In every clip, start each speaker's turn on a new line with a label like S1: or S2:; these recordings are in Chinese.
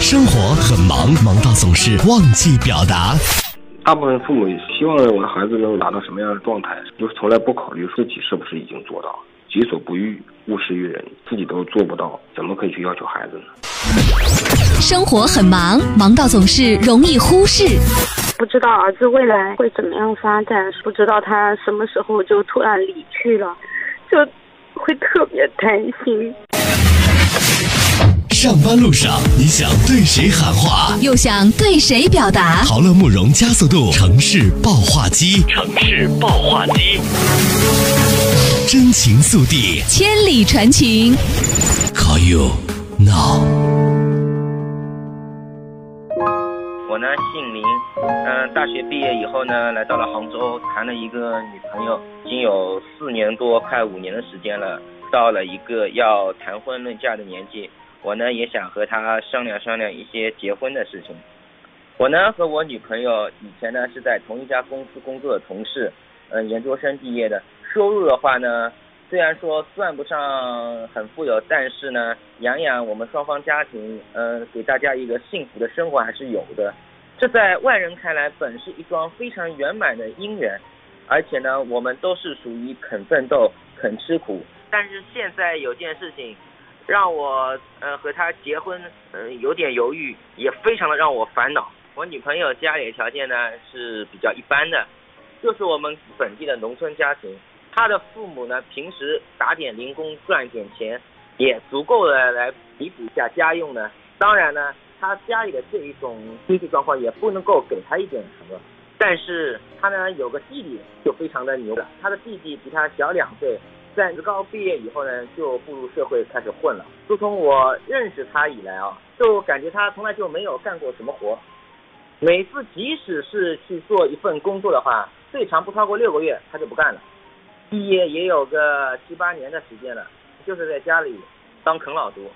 S1: 生活很忙，忙到总是忘记表达。
S2: 大部分父母希望我的孩子能达到什么样的状态，就是从来不考虑自己是不是已经做到。己所不欲，勿施于人，自己都做不到，怎么可以去要求孩子呢？
S1: 生活很忙，忙到总是容易忽视。
S3: 不知道儿子未来会怎么样发展，不知道他什么时候就突然离去了，就会特别担心。
S1: 上班路上，你想对谁喊话，又想对谁表达？豪乐慕容加速度城市爆话机，城市爆话机，真情速递，千里传情。Call you now。
S4: 我呢姓林，嗯，大学毕业以后呢，来到了杭州，谈了一个女朋友，已经有四年多，快五年的时间了，到了一个要谈婚论嫁的年纪。我呢也想和他商量商量一些结婚的事情。我呢和我女朋友以前呢是在同一家公司工作的同事，嗯，研究生毕业的。收入的话呢，虽然说算不上很富有，但是呢，养养我们双方家庭，嗯，给大家一个幸福的生活还是有的。这在外人看来本是一桩非常圆满的姻缘，而且呢，我们都是属于肯奋斗、肯吃苦。但是现在有件事情。让我呃和他结婚，嗯有点犹豫，也非常的让我烦恼。我女朋友家里条件呢是比较一般的，就是我们本地的农村家庭。她的父母呢平时打点零工赚点钱，也足够的来弥补一下家用呢。当然呢，她家里的这一种经济状况也不能够给她一点什么。但是她呢有个弟弟就非常的牛了，她的弟弟比她小两岁。在职高毕业以后呢，就步入社会开始混了。自从我认识他以来啊，就感觉他从来就没有干过什么活。每次即使是去做一份工作的话，最长不超过六个月，他就不干了。毕业也有个七八年的时间了，就是在家里当啃老族，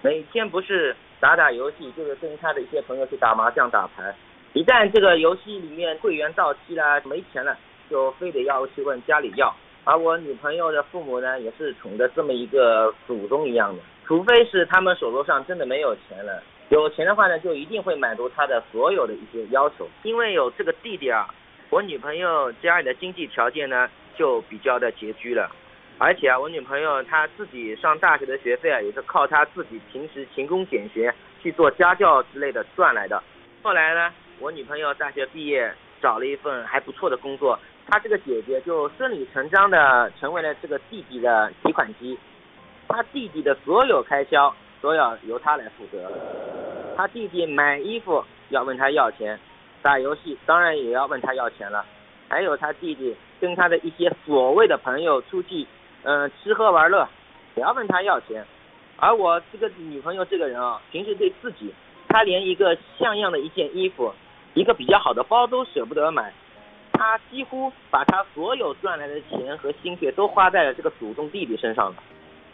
S4: 每天不是打打游戏，就是跟他的一些朋友去打麻将、打牌。一旦这个游戏里面会员到期了，没钱了，就非得要去问家里要。而我女朋友的父母呢，也是宠的这么一个祖宗一样的，除非是他们手头上真的没有钱了，有钱的话呢，就一定会满足他的所有的一些要求。因为有这个弟弟啊，我女朋友家里的经济条件呢，就比较的拮据了，而且啊，我女朋友她自己上大学的学费啊，也是靠她自己平时勤工俭学去做家教之类的赚来的。后来呢，我女朋友大学毕业找了一份还不错的工作。他这个姐姐就顺理成章的成为了这个弟弟的提款机，他弟弟的所有开销都要由他来负责。他弟弟买衣服要问他要钱，打游戏当然也要问他要钱了。还有他弟弟跟他的一些所谓的朋友出去，嗯，吃喝玩乐也要问他要钱。而我这个女朋友这个人啊，平时对自己，她连一个像样的一件衣服，一个比较好的包都舍不得买。他几乎把他所有赚来的钱和心血都花在了这个祖宗弟弟身上了，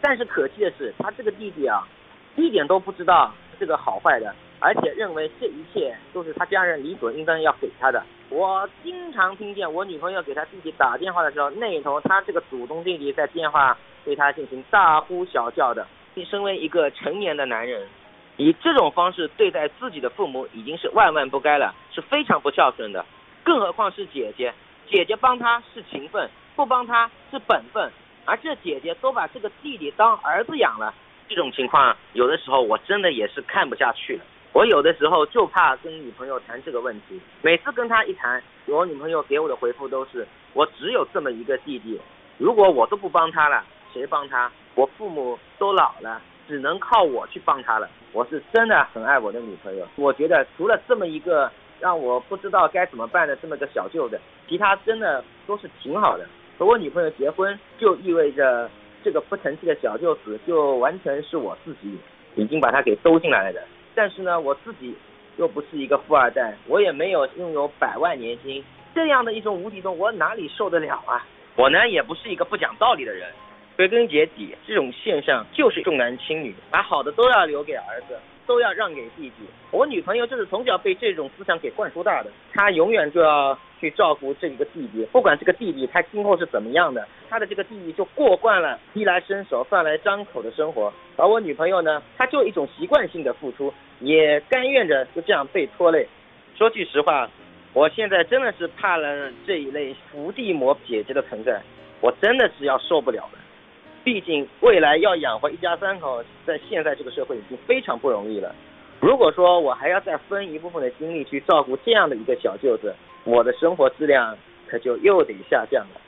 S4: 但是可惜的是，他这个弟弟啊，一点都不知道这个好坏的，而且认为这一切都是他家人理所应当要给他的。我经常听见我女朋友给他弟弟打电话的时候，那一头他这个祖宗弟弟在电话对他进行大呼小叫的。你身为一个成年的男人，以这种方式对待自己的父母，已经是万万不该了，是非常不孝顺的。更何况是姐姐，姐姐帮他是情分，不帮他是本分，而这姐姐都把这个弟弟当儿子养了，这种情况有的时候我真的也是看不下去了。我有的时候就怕跟女朋友谈这个问题，每次跟她一谈，我女朋友给我的回复都是：我只有这么一个弟弟，如果我都不帮他了，谁帮他？我父母都老了，只能靠我去帮他了。我是真的很爱我的女朋友，我觉得除了这么一个。让我不知道该怎么办的这么个小舅子，其他真的都是挺好的。和我女朋友结婚，就意味着这个不成器的小舅子就完全是我自己已经把他给兜进来了的。但是呢，我自己又不是一个富二代，我也没有拥有百万年薪，这样的一种无底洞，我哪里受得了啊？我呢，也不是一个不讲道理的人。归根结底，这种现象就是重男轻女，把好的都要留给儿子。都要让给弟弟。我女朋友就是从小被这种思想给灌输大的，她永远就要去照顾这一个弟弟，不管这个弟弟他今后是怎么样的，他的这个弟弟就过惯了衣来伸手、饭来张口的生活，而我女朋友呢，她就一种习惯性的付出，也甘愿着就这样被拖累。说句实话，我现在真的是怕了这一类伏地魔姐姐的存在，我真的是要受不了了。毕竟未来要养活一家三口，在现在这个社会已经非常不容易了。如果说我还要再分一部分的精力去照顾这样的一个小舅子，我的生活质量可就又得下降了。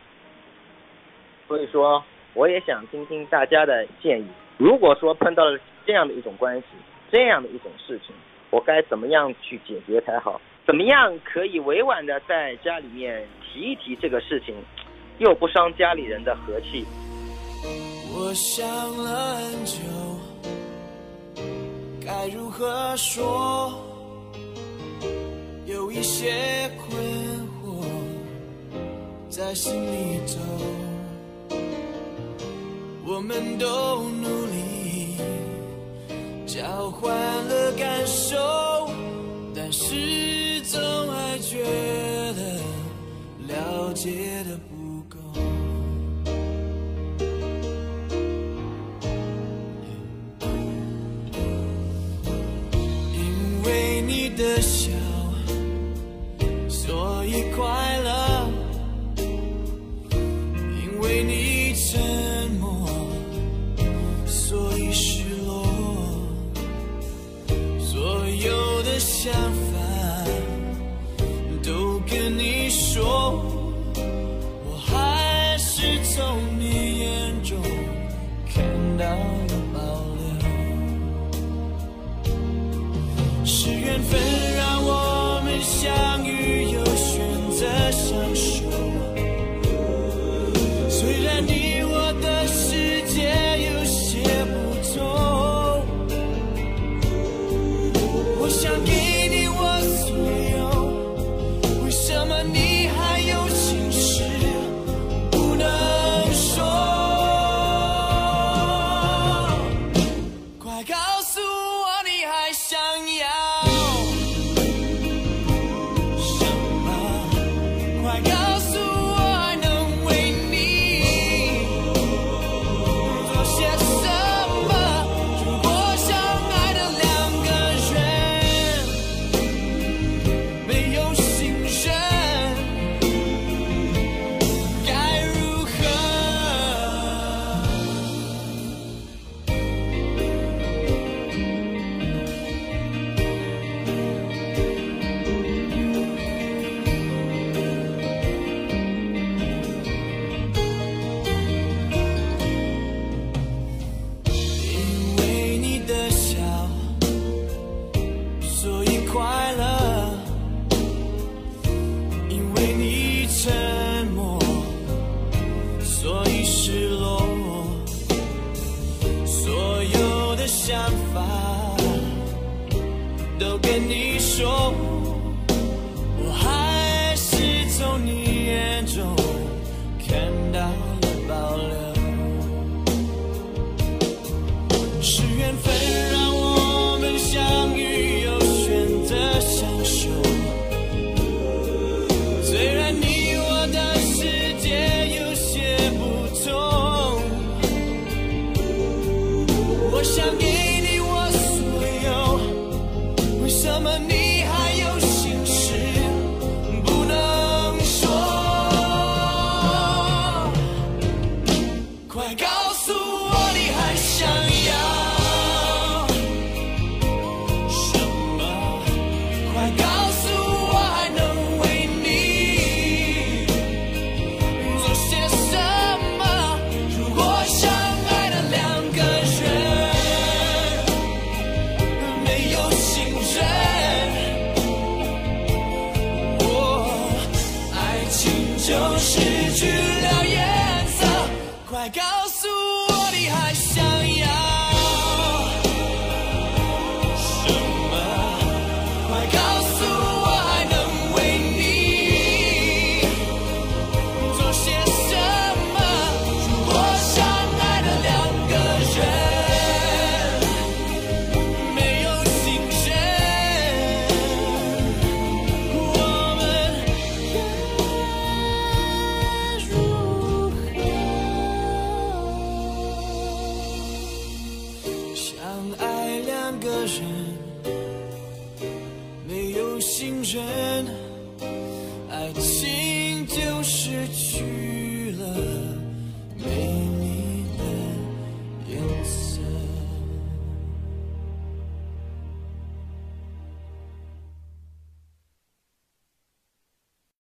S4: 所以说，我也想听听大家的建议。如果说碰到了这样的一种关系，这样的一种事情，我该怎么样去解决才好？怎么样可以委婉的在家里面提一提这个事情，又不伤家里人的和气？
S5: 我想了很久，该如何说？有一些困惑在心里头。我们都努力交换了感受，但是总还觉得了解相遇，说 like I'll 信任，爱情就是去。